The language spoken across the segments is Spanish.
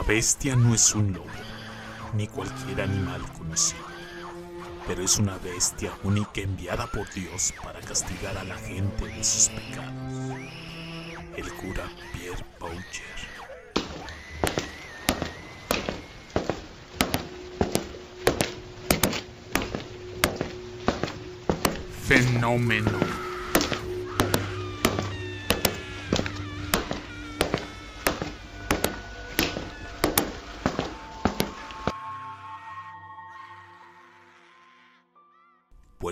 La bestia no es un lobo, ni cualquier animal conocido, pero es una bestia única enviada por Dios para castigar a la gente de sus pecados. El cura Pierre Boucher. Fenómeno.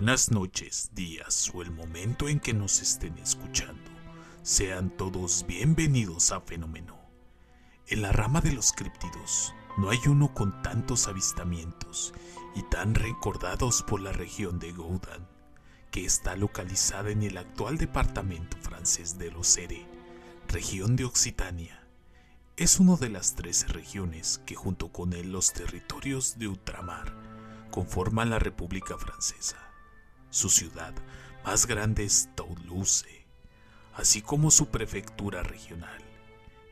Buenas noches, días o el momento en que nos estén escuchando. Sean todos bienvenidos a Fenómeno. En la rama de los críptidos, no hay uno con tantos avistamientos y tan recordados por la región de Goudan, que está localizada en el actual departamento francés de Locere, región de Occitania. Es una de las tres regiones que junto con él los territorios de ultramar conforman la República Francesa. Su ciudad más grande es Toulouse, así como su prefectura regional,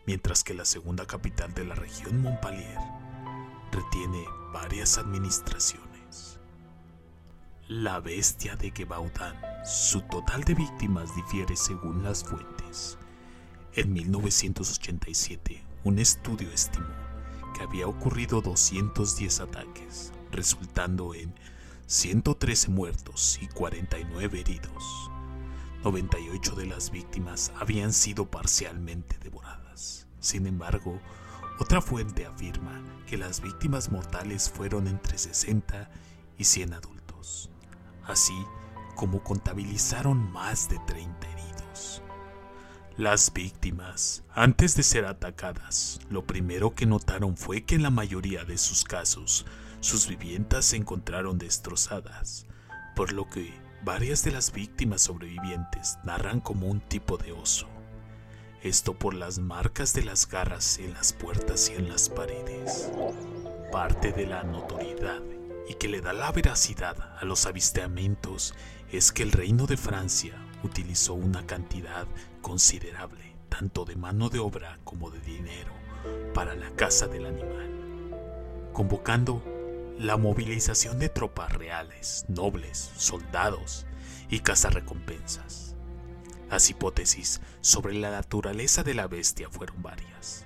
mientras que la segunda capital de la región Montpellier retiene varias administraciones. La bestia de Gebaudan, su total de víctimas difiere según las fuentes. En 1987, un estudio estimó que había ocurrido 210 ataques, resultando en 113 muertos y 49 heridos. 98 de las víctimas habían sido parcialmente devoradas. Sin embargo, otra fuente afirma que las víctimas mortales fueron entre 60 y 100 adultos, así como contabilizaron más de 30 heridos. Las víctimas, antes de ser atacadas, lo primero que notaron fue que en la mayoría de sus casos sus viviendas se encontraron destrozadas, por lo que varias de las víctimas sobrevivientes narran como un tipo de oso. Esto por las marcas de las garras en las puertas y en las paredes. Parte de la notoriedad y que le da la veracidad a los avistamientos es que el reino de Francia utilizó una cantidad considerable, tanto de mano de obra como de dinero, para la caza del animal, convocando la movilización de tropas reales, nobles, soldados y cazarrecompensas. Las hipótesis sobre la naturaleza de la bestia fueron varias,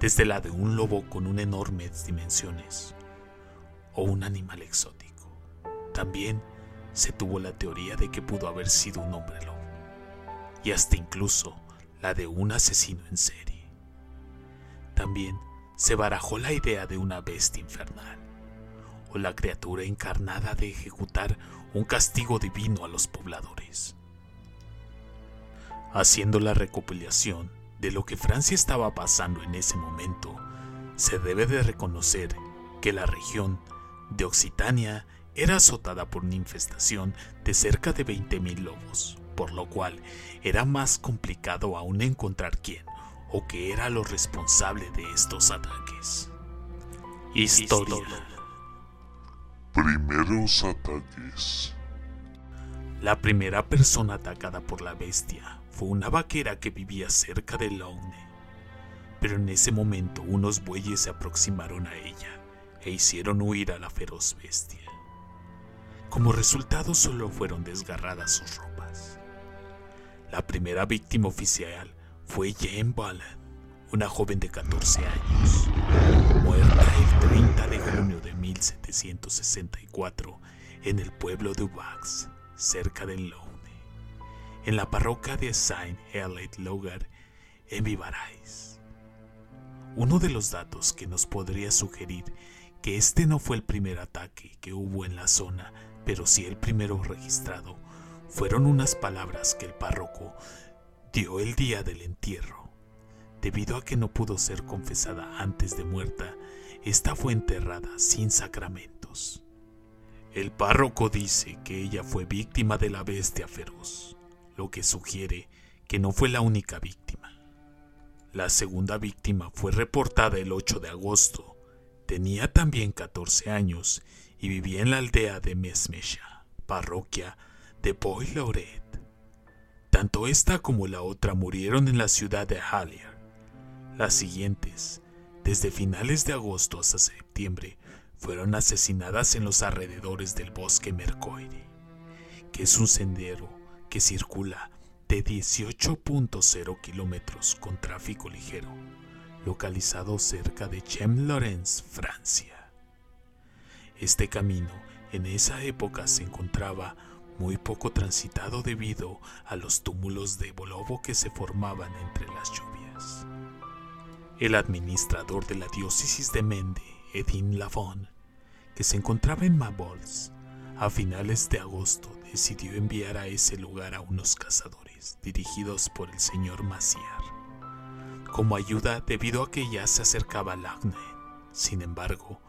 desde la de un lobo con un enormes dimensiones o un animal exótico. También se tuvo la teoría de que pudo haber sido un hombre lobo, y hasta incluso la de un asesino en serie. También se barajó la idea de una bestia infernal la criatura encarnada de ejecutar un castigo divino a los pobladores. Haciendo la recopilación de lo que Francia estaba pasando en ese momento, se debe de reconocer que la región de Occitania era azotada por una infestación de cerca de 20.000 lobos, por lo cual era más complicado aún encontrar quién o qué era lo responsable de estos ataques. Historia. Primeros ataques. La primera persona atacada por la bestia fue una vaquera que vivía cerca de Logne. Pero en ese momento unos bueyes se aproximaron a ella e hicieron huir a la feroz bestia. Como resultado solo fueron desgarradas sus ropas. La primera víctima oficial fue Jane Ballan, una joven de 14 años, muerta el 30 de junio de 1764 en el pueblo de Ubax, cerca de Loune, en la parroquia de Saint Heliot Logar, en Vivarais. Uno de los datos que nos podría sugerir que este no fue el primer ataque que hubo en la zona, pero sí el primero registrado, fueron unas palabras que el párroco dio el día del entierro Debido a que no pudo ser confesada antes de muerta, esta fue enterrada sin sacramentos. El párroco dice que ella fue víctima de la bestia feroz, lo que sugiere que no fue la única víctima. La segunda víctima fue reportada el 8 de agosto. Tenía también 14 años y vivía en la aldea de Mesmesha, parroquia de Bois-Lauret. Tanto esta como la otra murieron en la ciudad de Hallier. Las siguientes Desde finales de agosto hasta septiembre fueron asesinadas en los alrededores del bosque Mercoire, que es un sendero que circula de 18.0 kilómetros con tráfico ligero, localizado cerca de Chem-Laurens, Francia. Este camino en esa época se encontraba muy poco transitado debido a los túmulos de bolobo que se formaban entre las lluvias. El administrador de la diócesis de Mende, Edin Lavon, que se encontraba en Mabols, a finales de agosto decidió enviar a ese lugar a unos cazadores dirigidos por el señor Maciar, como ayuda debido a que ya se acercaba Lagne. Sin embargo,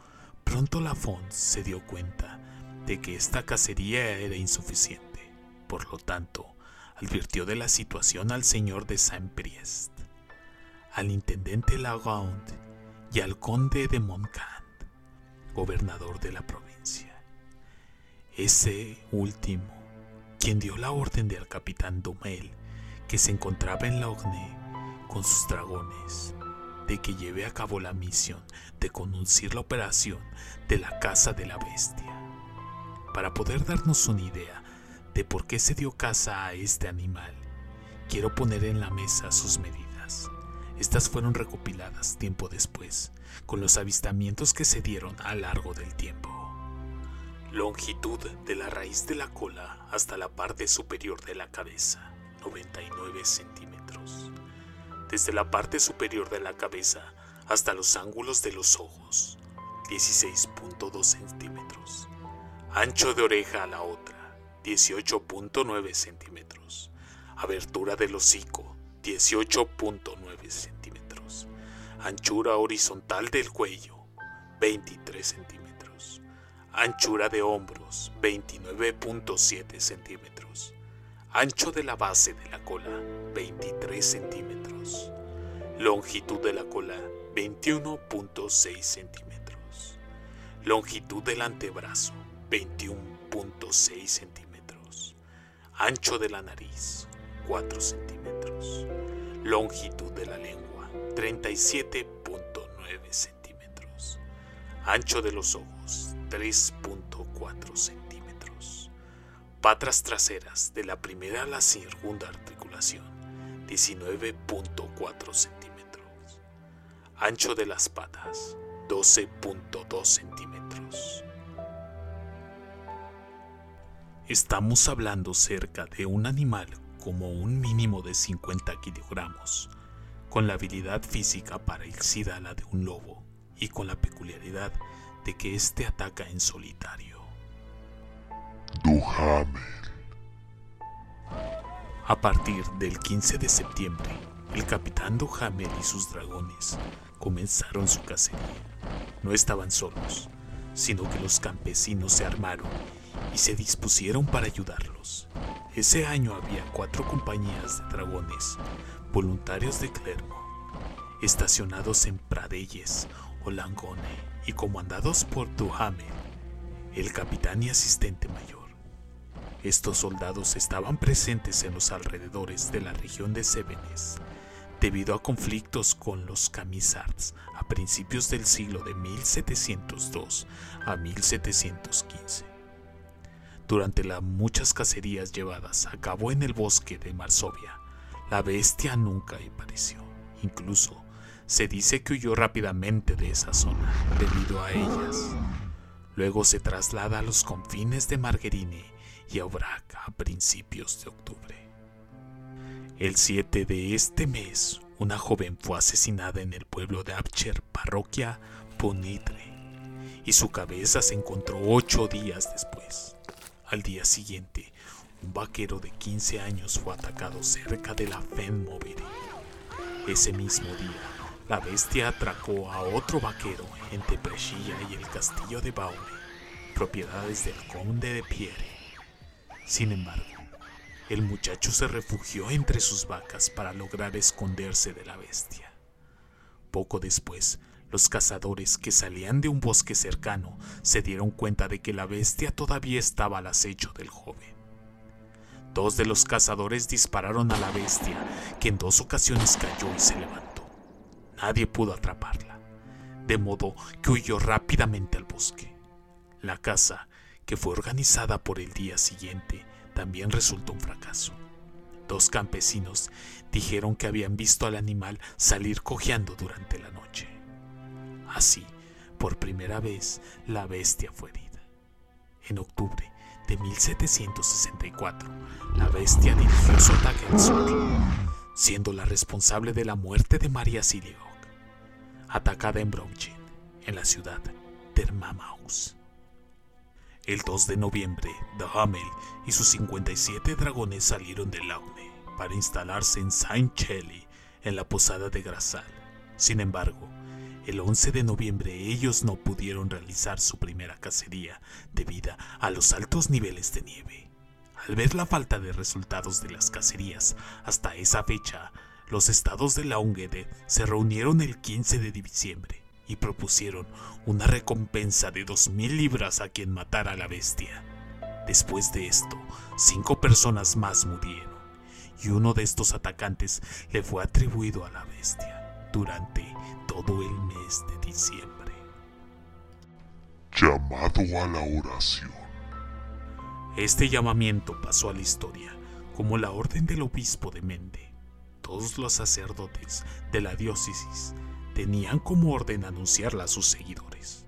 pronto Lafon se dio cuenta de que esta cacería era insuficiente. Por lo tanto, advirtió de la situación al señor de Saint-Priest, al intendente Lagound y al conde de Montcalm, gobernador de la provincia. Ese último, quien dio la orden de al capitán Dumel, que se encontraba en Logne con sus dragones, de que lleve a cabo la misión de conducir la operación de la Casa de la Bestia para poder darnos una idea de por qué se dio caza a este animal, quiero poner en la mesa sus medidas. Estas fueron recopiladas tiempo después, con los avistamientos que se dieron a largo del tiempo. Longitud de la raíz de la cola hasta la parte superior de la cabeza, 99 centímetros. Desde la parte superior de la cabeza hasta los ángulos de los ojos, 16.2 centímetros. Ancho de oreja a la otra, 18.9 centímetros. Abertura del hocico, 18.9 centímetros. Anchura horizontal del cuello, 23 centímetros. Anchura de hombros, 29.7 centímetros. Ancho de la base de la cola, 23 centímetros. Longitud de la cola, 21.6 centímetros. Longitud del antebrazo, 21.6 centímetros. Ancho de la nariz, 4 centímetros. Longitud de la lengua, 37.9 centímetros. Ancho de los ojos, 3.4 centímetros. Patas traseras de la primera a la segunda articulación, 19.4 centímetros. Ancho de las patas, 12.2 centímetros. Estamos hablando cerca de un animal como un mínimo de 50 kilogramos, con la habilidad física parecida a la de un lobo y con la peculiaridad de que éste ataca en solitario. Duhamel. A partir del 15 de septiembre, el capitán Duhamel y sus dragones comenzaron su cacería. No estaban solos, sino que los campesinos se armaron y se dispusieron para ayudarlos. Ese año había cuatro compañías de dragones, voluntarios de Clermont, estacionados en Pradelles o y comandados por Duhamel, el capitán y asistente mayor. Estos soldados estaban presentes en los alrededores de la región de Cevennes debido a conflictos con los camisards a principios del siglo de 1702 a 1715 durante las muchas cacerías llevadas a cabo en el bosque de Marsovia, la bestia nunca apareció. Incluso se dice que huyó rápidamente de esa zona debido a ellas. Luego se traslada a los confines de Margherine y Aubrac a principios de octubre. El 7 de este mes, una joven fue asesinada en el pueblo de Abcher, parroquia Ponitre, y su cabeza se encontró ocho días después. Al día siguiente, un vaquero de 15 años fue atacado cerca de la Fenmovere. Ese mismo día, la bestia atracó a otro vaquero entre Brescia y el castillo de Baure, propiedades del conde de Pierre. Sin embargo, el muchacho se refugió entre sus vacas para lograr esconderse de la bestia. Poco después, los cazadores que salían de un bosque cercano se dieron cuenta de que la bestia todavía estaba al acecho del joven. Dos de los cazadores dispararon a la bestia, que en dos ocasiones cayó y se levantó. Nadie pudo atraparla. de modo que huyó rápidamente al bosque. La caza, que fue organizada por el día siguiente, también resultó un fracaso. Dos campesinos dijeron que habían visto al animal salir cojeando durante la noche. Así, por primera vez, la bestia fue herida. En octubre de 1764, la bestia dirigió su ataque al sur, siendo la responsable de la muerte de María Siliog, atacada en Bronchen, en la ciudad de Mamaus. El 2 de noviembre, Hamel y sus 57 dragones salieron de Laune para instalarse en Saint-Chelly, en la posada de Grasal. Sin embargo, el 11 de noviembre ellos no pudieron realizar su primera cacería debido a los altos niveles de nieve. Al ver la falta de resultados de las cacerías hasta esa fecha, los estados de la se reunieron el 15 de diciembre y propusieron una recompensa de 2.000 libras a quien matara a la bestia. Después de esto, cinco personas más murieron, y uno de estos atacantes le fue atribuido a la bestia durante todo el mes de diciembre. Llamado a la oración. Este llamamiento pasó a la historia como la orden del obispo de Mende. Todos los sacerdotes de la diócesis tenían como orden anunciarla a sus seguidores.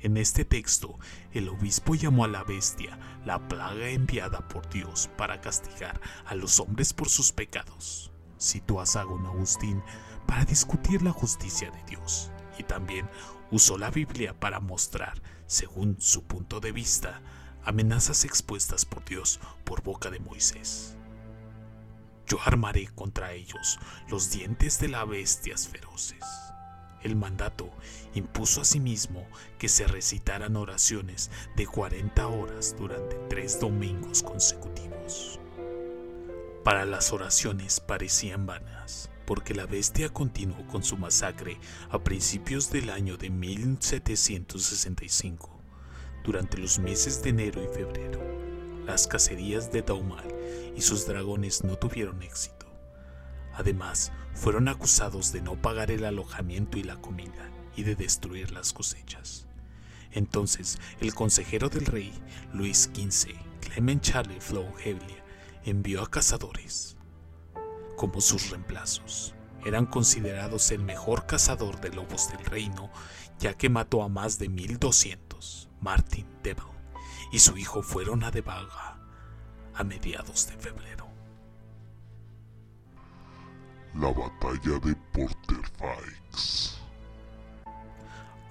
En este texto, el obispo llamó a la bestia la plaga enviada por Dios para castigar a los hombres por sus pecados. Citó a Sagún Agustín para discutir la justicia de Dios y también usó la Biblia para mostrar, según su punto de vista, amenazas expuestas por Dios por boca de Moisés. Yo armaré contra ellos los dientes de las bestias feroces. El mandato impuso asimismo que se recitaran oraciones de 40 horas durante tres domingos consecutivos. Para las oraciones parecían vanas, porque la bestia continuó con su masacre a principios del año de 1765. Durante los meses de enero y febrero, las cacerías de Daumal y sus dragones no tuvieron éxito. Además, fueron acusados de no pagar el alojamiento y la comida y de destruir las cosechas. Entonces, el consejero del rey, Luis XV, Clement Charles Flow envió a cazadores como sus reemplazos. Eran considerados el mejor cazador de lobos del reino, ya que mató a más de 1200. Martin Devil y su hijo fueron a Devalga a mediados de febrero la batalla de Porterfaix.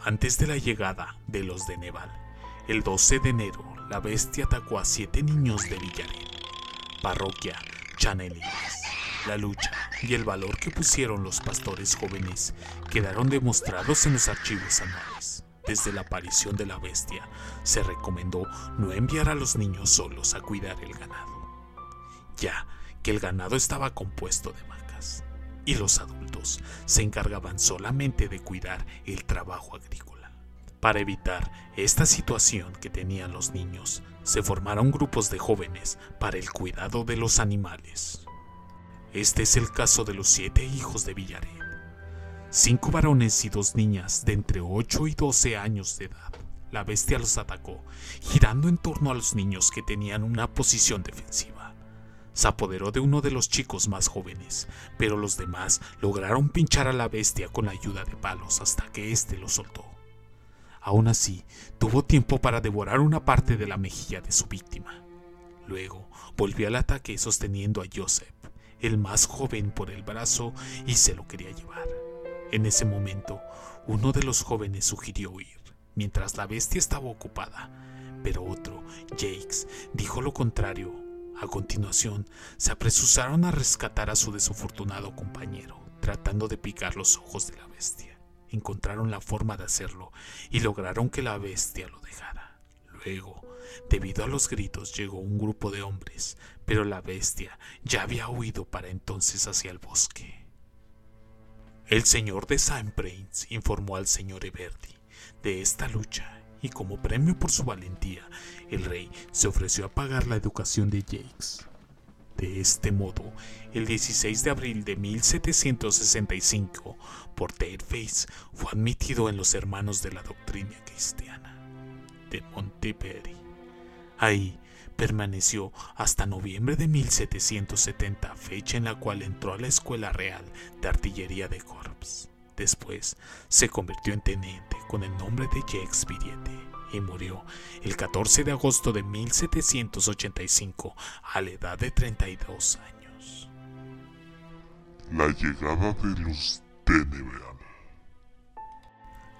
Antes de la llegada de los de Neval, el 12 de enero, la bestia atacó a siete niños de Villaret, parroquia Chanelis. La lucha y el valor que pusieron los pastores jóvenes quedaron demostrados en los archivos anuales. Desde la aparición de la bestia, se recomendó no enviar a los niños solos a cuidar el ganado, ya que el ganado estaba compuesto de vacas y los adultos se encargaban solamente de cuidar el trabajo agrícola. Para evitar esta situación que tenían los niños, se formaron grupos de jóvenes para el cuidado de los animales. Este es el caso de los siete hijos de Villaret. Cinco varones y dos niñas de entre 8 y 12 años de edad. La bestia los atacó, girando en torno a los niños que tenían una posición defensiva se apoderó de uno de los chicos más jóvenes, pero los demás lograron pinchar a la bestia con la ayuda de palos hasta que éste lo soltó. Aún así, tuvo tiempo para devorar una parte de la mejilla de su víctima. Luego, volvió al ataque sosteniendo a Joseph, el más joven, por el brazo y se lo quería llevar. En ese momento, uno de los jóvenes sugirió huir, mientras la bestia estaba ocupada, pero otro, Jakes, dijo lo contrario a continuación, se apresuraron a rescatar a su desafortunado compañero, tratando de picar los ojos de la bestia. Encontraron la forma de hacerlo y lograron que la bestia lo dejara. Luego, debido a los gritos, llegó un grupo de hombres, pero la bestia ya había huido para entonces hacia el bosque. El señor de Saint Prince informó al señor Everti de esta lucha y como premio por su valentía, el rey se ofreció a pagar la educación de Jakes. De este modo, el 16 de abril de 1765, Porter Face fue admitido en los Hermanos de la Doctrina Cristiana de Monteperry. Ahí permaneció hasta noviembre de 1770, fecha en la cual entró a la Escuela Real de Artillería de Corps. Después se convirtió en teniente con el nombre de Jacques Viriete y murió el 14 de agosto de 1785 a la edad de 32 años. La llegada de los Deneval.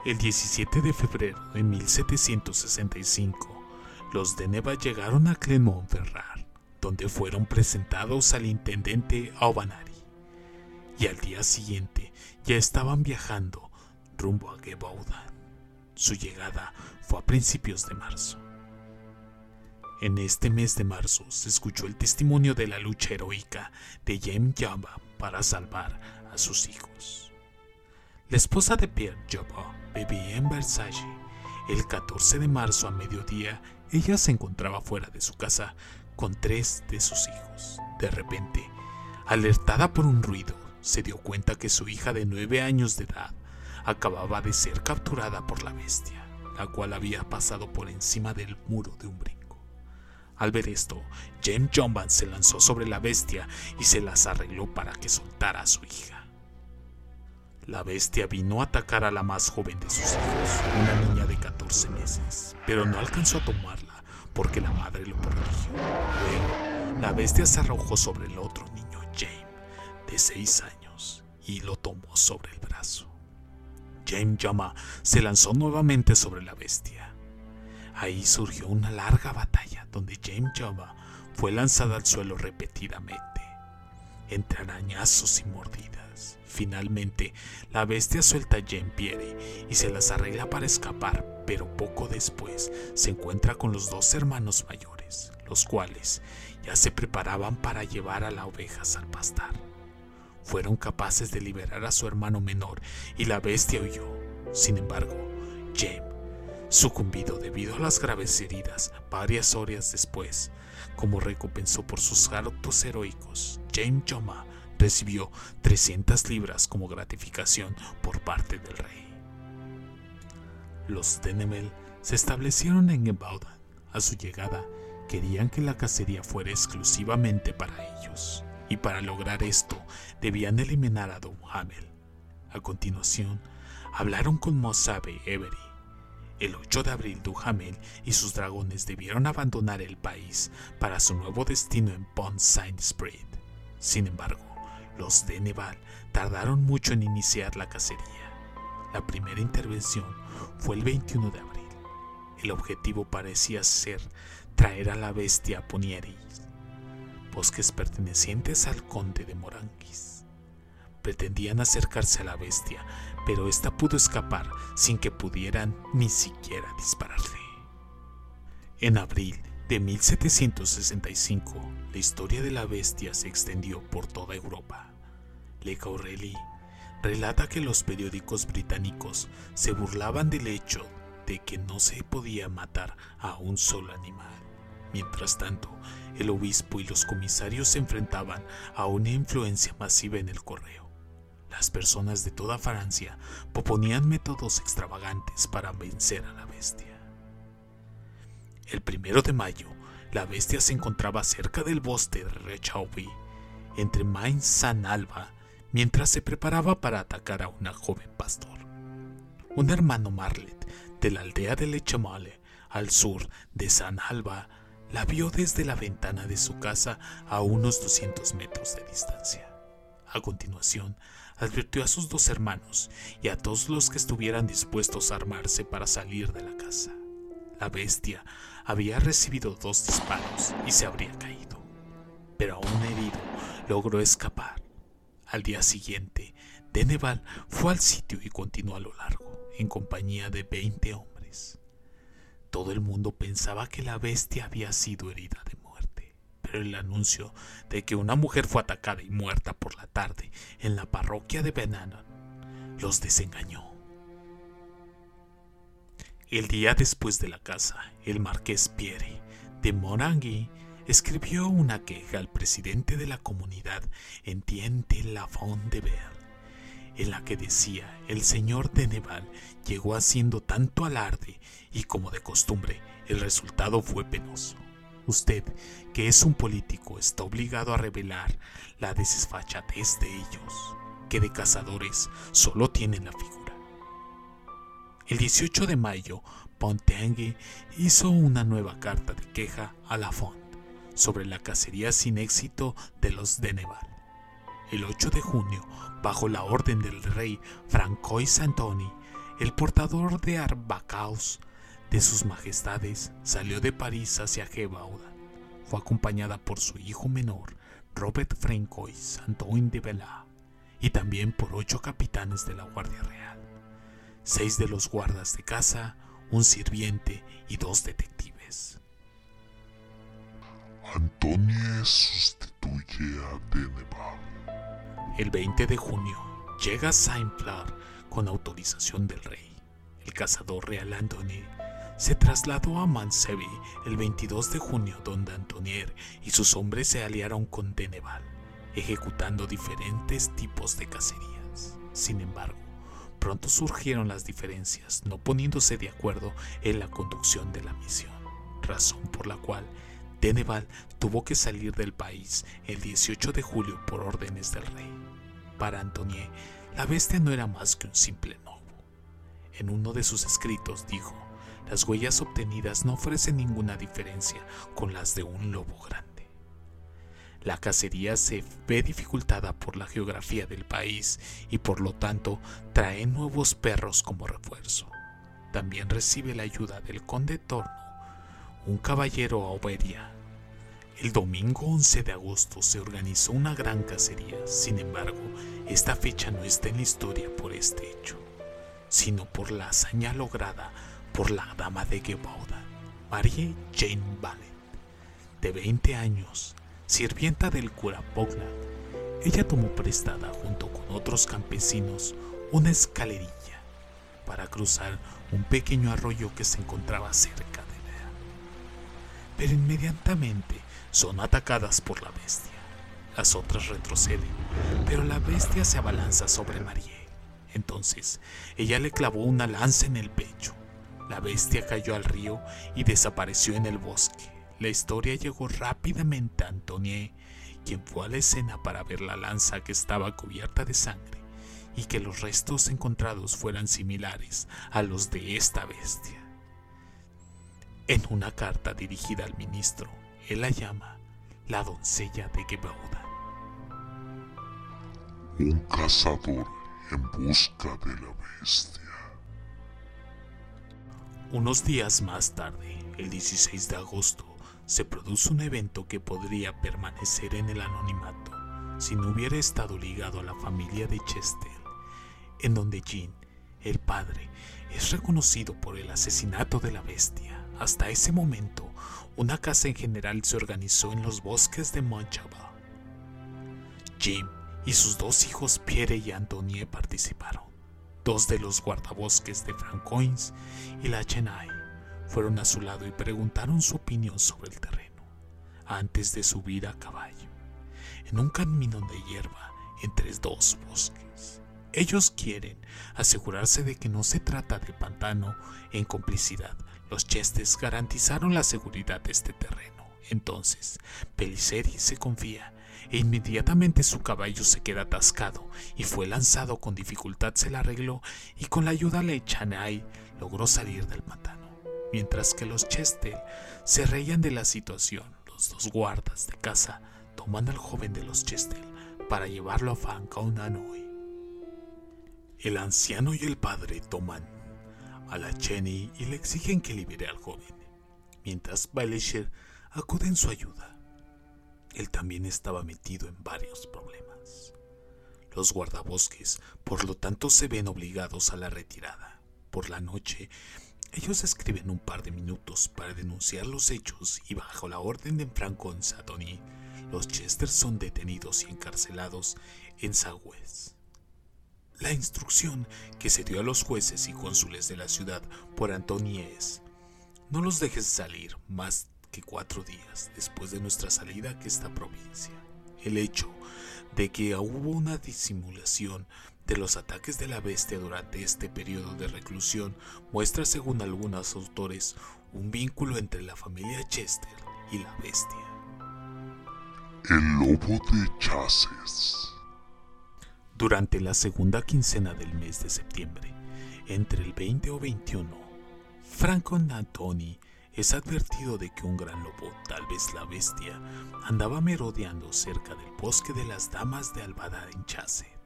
El 17 de febrero de 1765, los Deneval llegaron a Clermont-Ferrand, donde fueron presentados al intendente Aubanari, y al día siguiente ya estaban viajando rumbo a Gebaudan. Su llegada fue a principios de marzo. En este mes de marzo se escuchó el testimonio de la lucha heroica de Jem Java para salvar a sus hijos. La esposa de Pierre Java vivía en Versailles. El 14 de marzo a mediodía, ella se encontraba fuera de su casa con tres de sus hijos. De repente, alertada por un ruido, se dio cuenta que su hija de nueve años de edad acababa de ser capturada por la bestia la cual había pasado por encima del muro de un brinco. Al ver esto, James Jomban se lanzó sobre la bestia y se las arregló para que soltara a su hija. La bestia vino a atacar a la más joven de sus hijos, una niña de 14 meses, pero no alcanzó a tomarla porque la madre lo protegió. Luego, la bestia se arrojó sobre el otro niño, James, de 6 años, y lo tomó sobre el brazo. James Yama se lanzó nuevamente sobre la bestia. Ahí surgió una larga batalla donde James Yama fue lanzada al suelo repetidamente, entre arañazos y mordidas. Finalmente, la bestia suelta a Jean Pierre y se las arregla para escapar, pero poco después se encuentra con los dos hermanos mayores, los cuales ya se preparaban para llevar a las ovejas al pastar fueron capaces de liberar a su hermano menor y la bestia huyó. Sin embargo, James, sucumbido debido a las graves heridas varias horas después, como recompensó por sus actos heroicos, James Joma recibió 300 libras como gratificación por parte del rey. Los Denemel se establecieron en Gebaudan. A su llegada, querían que la cacería fuera exclusivamente para ellos y para lograr esto debían eliminar a Don Hamel. A continuación, hablaron con Mosabe Every. El 8 de abril, Duhamel y sus dragones debieron abandonar el país para su nuevo destino en Pont Saint-Esprit. Sin embargo, los de Neval tardaron mucho en iniciar la cacería. La primera intervención fue el 21 de abril. El objetivo parecía ser traer a la bestia a Ponieris, bosques pertenecientes al conde de Moranquis. Pretendían acercarse a la bestia, pero ésta pudo escapar sin que pudieran ni siquiera dispararle. En abril de 1765, la historia de la bestia se extendió por toda Europa. Le relata que los periódicos británicos se burlaban del hecho de que no se podía matar a un solo animal. Mientras tanto, el obispo y los comisarios se enfrentaban a una influencia masiva en el correo. Las personas de toda Francia proponían métodos extravagantes para vencer a la bestia. El primero de mayo, la bestia se encontraba cerca del bosque de Rechauvy, entre Mainz y San Alba, mientras se preparaba para atacar a una joven pastor. Un hermano Marlet de la aldea de Lechemale, al sur de San Alba, la vio desde la ventana de su casa a unos 200 metros de distancia. A continuación, advirtió a sus dos hermanos y a todos los que estuvieran dispuestos a armarse para salir de la casa. La bestia había recibido dos disparos y se habría caído, pero aún herido logró escapar. Al día siguiente, Deneval fue al sitio y continuó a lo largo, en compañía de 20 hombres. Todo el mundo pensaba que la bestia había sido herida de el anuncio de que una mujer fue atacada y muerta por la tarde en la parroquia de Benanon los desengañó. El día después de la casa, el marqués Pierre de Morangui escribió una queja al presidente de la comunidad en Tiente Lafond de Ver, en la que decía el señor de Neval llegó haciendo tanto alarde y como de costumbre el resultado fue penoso. Usted, que es un político, está obligado a revelar la desfachatez de ellos, que de cazadores solo tienen la figura. El 18 de mayo, Pontengue hizo una nueva carta de queja a la Font sobre la cacería sin éxito de los de Neval. El 8 de junio, bajo la orden del rey Francois Antoni, el portador de Arbacaus de sus majestades, salió de París hacia Gebauda. Fue acompañada por su hijo menor, Robert Francois Antoine de Bela, y también por ocho capitanes de la Guardia Real, seis de los guardas de casa, un sirviente y dos detectives. Antonie sustituye a Deneval. El 20 de junio llega Saint-Fleur con autorización del rey. El cazador real Antonie se trasladó a Mansevi el 22 de junio, donde Antonier y sus hombres se aliaron con Deneval, ejecutando diferentes tipos de cacerías. Sin embargo, pronto surgieron las diferencias, no poniéndose de acuerdo en la conducción de la misión, razón por la cual Deneval tuvo que salir del país el 18 de julio por órdenes del rey. Para Antonier, la bestia no era más que un simple novo. En uno de sus escritos dijo, las huellas obtenidas no ofrecen ninguna diferencia con las de un lobo grande. La cacería se ve dificultada por la geografía del país y por lo tanto trae nuevos perros como refuerzo. También recibe la ayuda del conde Torno, un caballero a Oberia. El domingo 11 de agosto se organizó una gran cacería, sin embargo, esta fecha no está en la historia por este hecho, sino por la hazaña lograda por la dama de Gebauda, Marie Jane Ballet, de 20 años, sirvienta del cura Pognat. Ella tomó prestada junto con otros campesinos una escalerilla para cruzar un pequeño arroyo que se encontraba cerca de ella. Pero inmediatamente son atacadas por la bestia. Las otras retroceden, pero la bestia se abalanza sobre Marie. Entonces, ella le clavó una lanza en el pecho la bestia cayó al río y desapareció en el bosque. La historia llegó rápidamente a Antonier, quien fue a la escena para ver la lanza que estaba cubierta de sangre y que los restos encontrados fueran similares a los de esta bestia. En una carta dirigida al ministro, él la llama la doncella de Gebauda. Un cazador en busca de la bestia. Unos días más tarde, el 16 de agosto, se produce un evento que podría permanecer en el anonimato si no hubiera estado ligado a la familia de Chester, en donde Jean, el padre, es reconocido por el asesinato de la bestia. Hasta ese momento, una casa en general se organizó en los bosques de Monchaba. Jim y sus dos hijos Pierre y Antonie participaron. Dos de los guardabosques de Francoins y la Chennai fueron a su lado y preguntaron su opinión sobre el terreno antes de subir a caballo en un camino de hierba entre dos bosques. Ellos quieren asegurarse de que no se trata de pantano en complicidad. Los chestes garantizaron la seguridad de este terreno. Entonces, Peliceri se confía e inmediatamente su caballo se queda atascado y fue lanzado con dificultad se la arregló y con la ayuda de Chanay logró salir del pantano. Mientras que los Chestel se reían de la situación, los dos guardas de casa toman al joven de los Chestel para llevarlo a Fancaunanoi. El anciano y el padre toman a la Cheney y le exigen que libere al joven, mientras Bailisher acude en su ayuda él también estaba metido en varios problemas. Los guardabosques, por lo tanto, se ven obligados a la retirada. Por la noche, ellos escriben un par de minutos para denunciar los hechos y bajo la orden de Franco Sadoni, los Chester son detenidos y encarcelados en Sagüez. La instrucción que se dio a los jueces y cónsules de la ciudad por Antoni es, no los dejes salir más que cuatro días después de nuestra salida a esta provincia. El hecho de que hubo una disimulación de los ataques de la bestia durante este periodo de reclusión muestra, según algunos autores, un vínculo entre la familia Chester y la bestia. El lobo de Chases. Durante la segunda quincena del mes de septiembre, entre el 20 o 21, Franco Antoni es advertido de que un gran lobo, tal vez la bestia, andaba merodeando cerca del bosque de las damas de Albada en Chasset.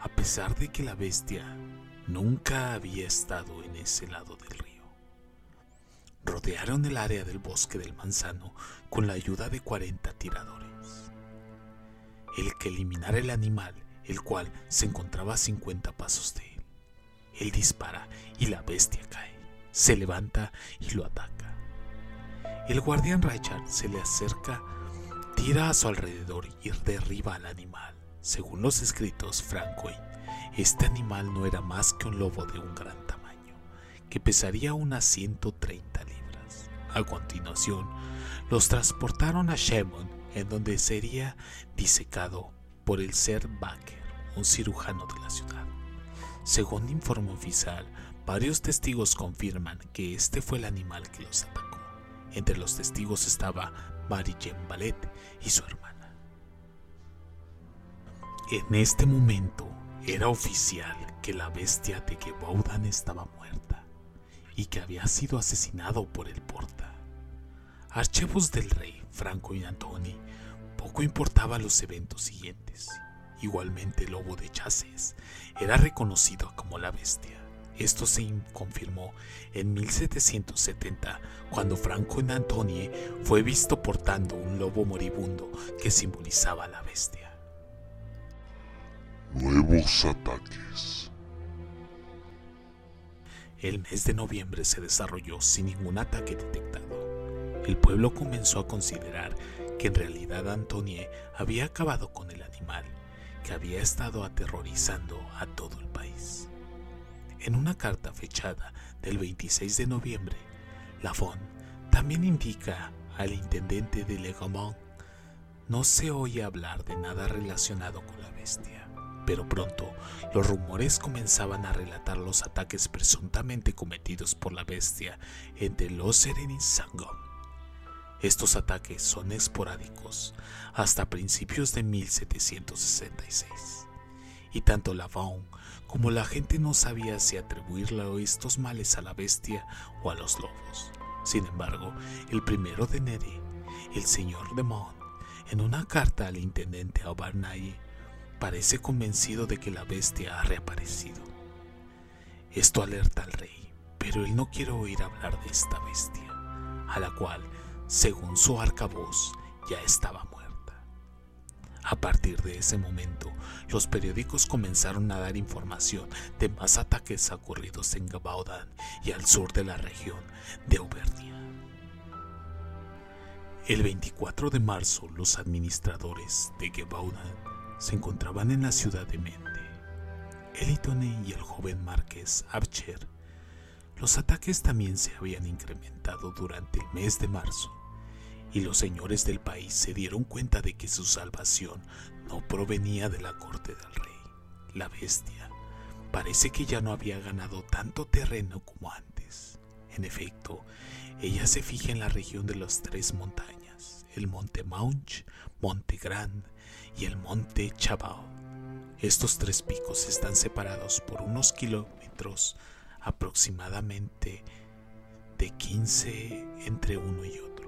A pesar de que la bestia nunca había estado en ese lado del río. Rodearon el área del bosque del manzano con la ayuda de 40 tiradores. El que eliminara el animal, el cual se encontraba a 50 pasos de él. Él dispara y la bestia cae se levanta y lo ataca. El guardián Richard se le acerca, tira a su alrededor y derriba al animal. Según los escritos Francoy, este animal no era más que un lobo de un gran tamaño, que pesaría unas 130 libras. A continuación, los transportaron a Shemon, en donde sería disecado por el ser Baker, un cirujano de la ciudad. Según informe oficial, Varios testigos confirman que este fue el animal que los atacó. Entre los testigos estaba Mary Jane Ballet y su hermana. En este momento era oficial que la bestia de Gebaudan estaba muerta y que había sido asesinado por el Porta. Archivos del rey, Franco y Antoni, poco importaban los eventos siguientes. Igualmente el lobo de Chases era reconocido como la bestia. Esto se confirmó en 1770 cuando Franco en Antonie fue visto portando un lobo moribundo que simbolizaba a la bestia. Nuevos ataques. El mes de noviembre se desarrolló sin ningún ataque detectado. El pueblo comenzó a considerar que en realidad Antonie había acabado con el animal que había estado aterrorizando a todo el país. En una carta fechada del 26 de noviembre, Lafon también indica al intendente de Legamont no se oye hablar de nada relacionado con la bestia, pero pronto los rumores comenzaban a relatar los ataques presuntamente cometidos por la bestia entre los y. Estos ataques son esporádicos hasta principios de 1766, y tanto Lavon como la gente no sabía si atribuirle estos males a la bestia o a los lobos. Sin embargo, el primero de enero, el señor de Mont, en una carta al intendente Aubarnay, parece convencido de que la bestia ha reaparecido. Esto alerta al rey, pero él no quiere oír hablar de esta bestia, a la cual, según su arcavoz, ya estaba muerta. A partir de ese momento, los periódicos comenzaron a dar información de más ataques ocurridos en Gabaudan y al sur de la región de Auvernia. El 24 de marzo, los administradores de Gebaudan se encontraban en la ciudad de Mende. Elitone y el joven marqués Archer. Los ataques también se habían incrementado durante el mes de marzo y los señores del país se dieron cuenta de que su salvación no provenía de la corte del rey. La bestia parece que ya no había ganado tanto terreno como antes. En efecto, ella se fija en la región de las tres montañas, el monte Maunch, Monte Grand y el monte Chabao. Estos tres picos están separados por unos kilómetros aproximadamente de 15 entre uno y otro.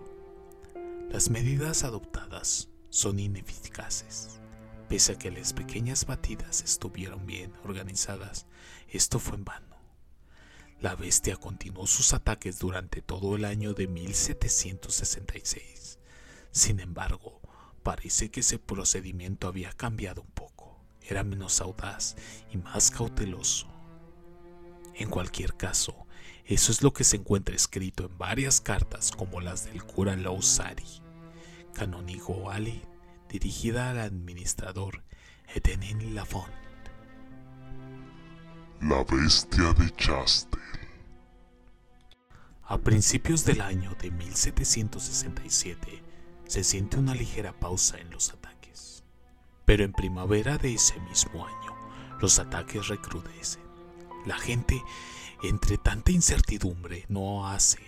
Las medidas adoptadas son ineficaces. Pese a que las pequeñas batidas estuvieron bien organizadas, esto fue en vano. La bestia continuó sus ataques durante todo el año de 1766. Sin embargo, parece que ese procedimiento había cambiado un poco. Era menos audaz y más cauteloso. En cualquier caso, eso es lo que se encuentra escrito en varias cartas como las del cura Lausari, canónigo Ali, dirigida al administrador Etienne Lafont. La bestia de Chastel. A principios del año de 1767 se siente una ligera pausa en los ataques, pero en primavera de ese mismo año los ataques recrudecen. La gente, entre tanta incertidumbre, no hace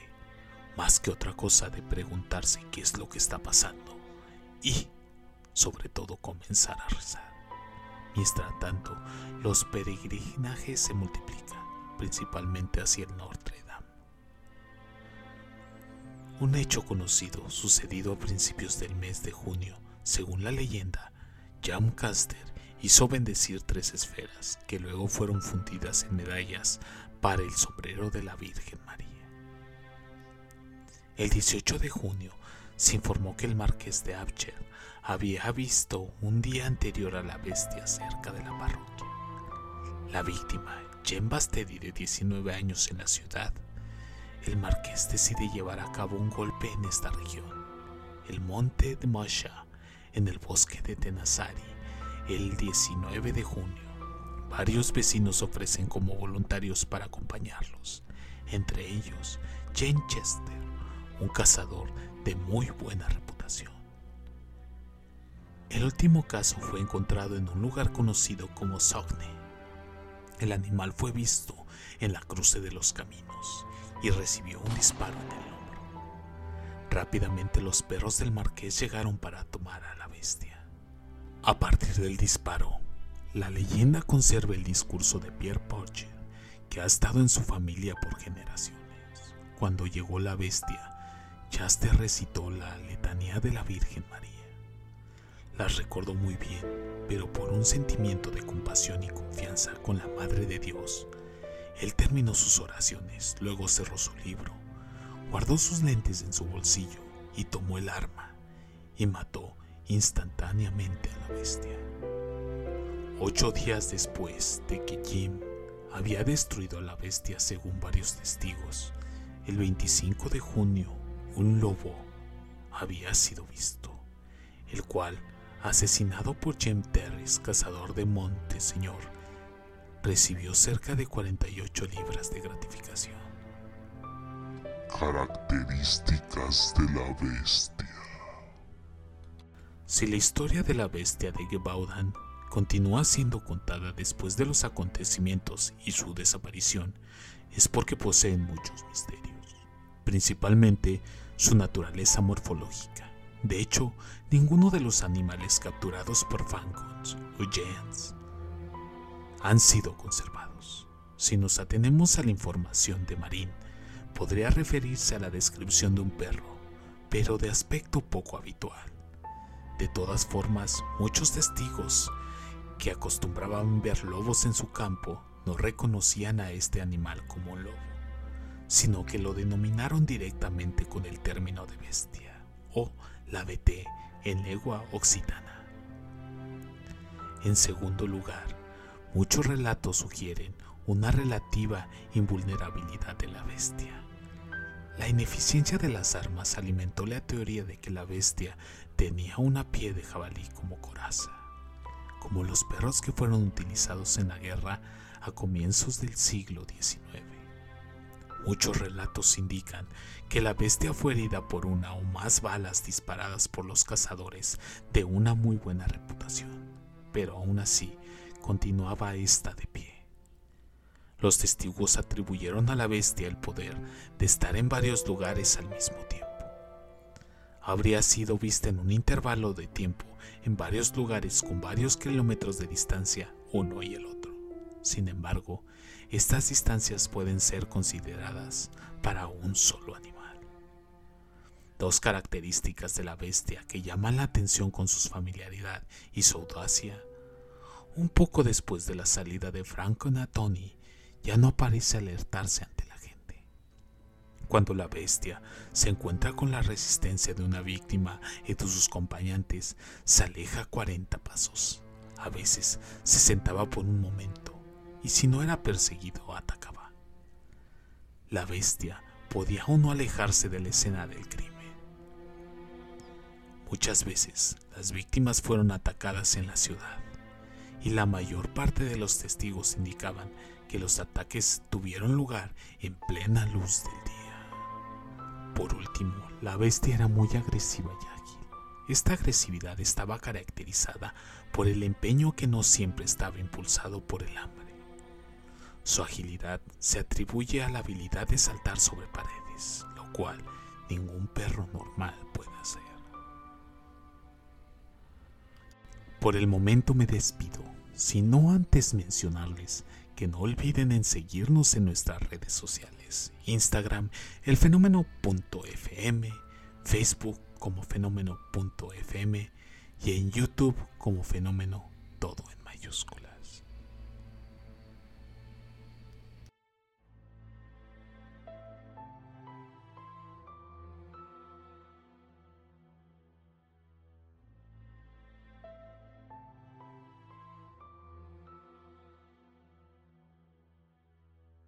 más que otra cosa de preguntarse qué es lo que está pasando y, sobre todo, comenzar a rezar. Mientras tanto, los peregrinajes se multiplican, principalmente hacia el norte un hecho conocido sucedido a principios del mes de junio, según la leyenda, Jam Caster hizo bendecir tres esferas que luego fueron fundidas en medallas para el sombrero de la Virgen María. El 18 de junio se informó que el marqués de Abcher había visto un día anterior a la bestia cerca de la parroquia. La víctima, Jen Bastedi, de 19 años en la ciudad, el marqués decide llevar a cabo un golpe en esta región, el monte de Masha, en el bosque de Tenasari, el 19 de junio. Varios vecinos ofrecen como voluntarios para acompañarlos, entre ellos Jane Chester, un cazador de muy buena reputación. El último caso fue encontrado en un lugar conocido como Sogne. El animal fue visto en la cruce de los caminos y recibió un disparo en el hombro. Rápidamente los perros del marqués llegaron para tomar a la bestia. A partir del disparo, la leyenda conserva el discurso de Pierre Porcher, que ha estado en su familia por generaciones. Cuando llegó la bestia, Chaste recitó la letanía de la Virgen María. Las recordó muy bien, pero por un sentimiento de compasión y confianza con la Madre de Dios, él terminó sus oraciones, luego cerró su libro, guardó sus lentes en su bolsillo y tomó el arma y mató instantáneamente a la bestia. Ocho días después de que Jim había destruido a la bestia según varios testigos, el 25 de junio un lobo había sido visto, el cual, asesinado por Jim Terris, cazador de monte, señor, recibió cerca de 48 libras de gratificación. Características de la bestia. Si la historia de la bestia de Gebaudan continúa siendo contada después de los acontecimientos y su desaparición, es porque poseen muchos misterios, principalmente su naturaleza morfológica. De hecho, ninguno de los animales capturados por Fangons o Giants han sido conservados. Si nos atenemos a la información de Marín, podría referirse a la descripción de un perro, pero de aspecto poco habitual. De todas formas, muchos testigos que acostumbraban ver lobos en su campo no reconocían a este animal como lobo, sino que lo denominaron directamente con el término de bestia o la BT en lengua occitana. En segundo lugar, Muchos relatos sugieren una relativa invulnerabilidad de la bestia. La ineficiencia de las armas alimentó la teoría de que la bestia tenía una pie de jabalí como coraza, como los perros que fueron utilizados en la guerra a comienzos del siglo XIX. Muchos relatos indican que la bestia fue herida por una o más balas disparadas por los cazadores de una muy buena reputación, pero aún así continuaba esta de pie. Los testigos atribuyeron a la bestia el poder de estar en varios lugares al mismo tiempo. Habría sido vista en un intervalo de tiempo en varios lugares con varios kilómetros de distancia uno y el otro. Sin embargo, estas distancias pueden ser consideradas para un solo animal. Dos características de la bestia que llaman la atención con su familiaridad y su audacia un poco después de la salida de Franco Natoni, ya no parece alertarse ante la. Cuando la bestia se encuentra con la resistencia de una víctima y de sus acompañantes, se aleja 40 pasos. A veces se sentaba por un momento y si no era perseguido, atacaba. La bestia podía o no alejarse de la escena del crimen. Muchas veces las víctimas fueron atacadas en la ciudad y la mayor parte de los testigos indicaban que los ataques tuvieron lugar en plena luz del. Por último, la bestia era muy agresiva y ágil. Esta agresividad estaba caracterizada por el empeño que no siempre estaba impulsado por el hambre. Su agilidad se atribuye a la habilidad de saltar sobre paredes, lo cual ningún perro normal puede hacer. Por el momento me despido, si no antes mencionarles que no olviden en seguirnos en nuestras redes sociales, Instagram, elfenómeno.fm, Facebook como fenómeno.fm y en YouTube como fenómeno todo en mayúsculas.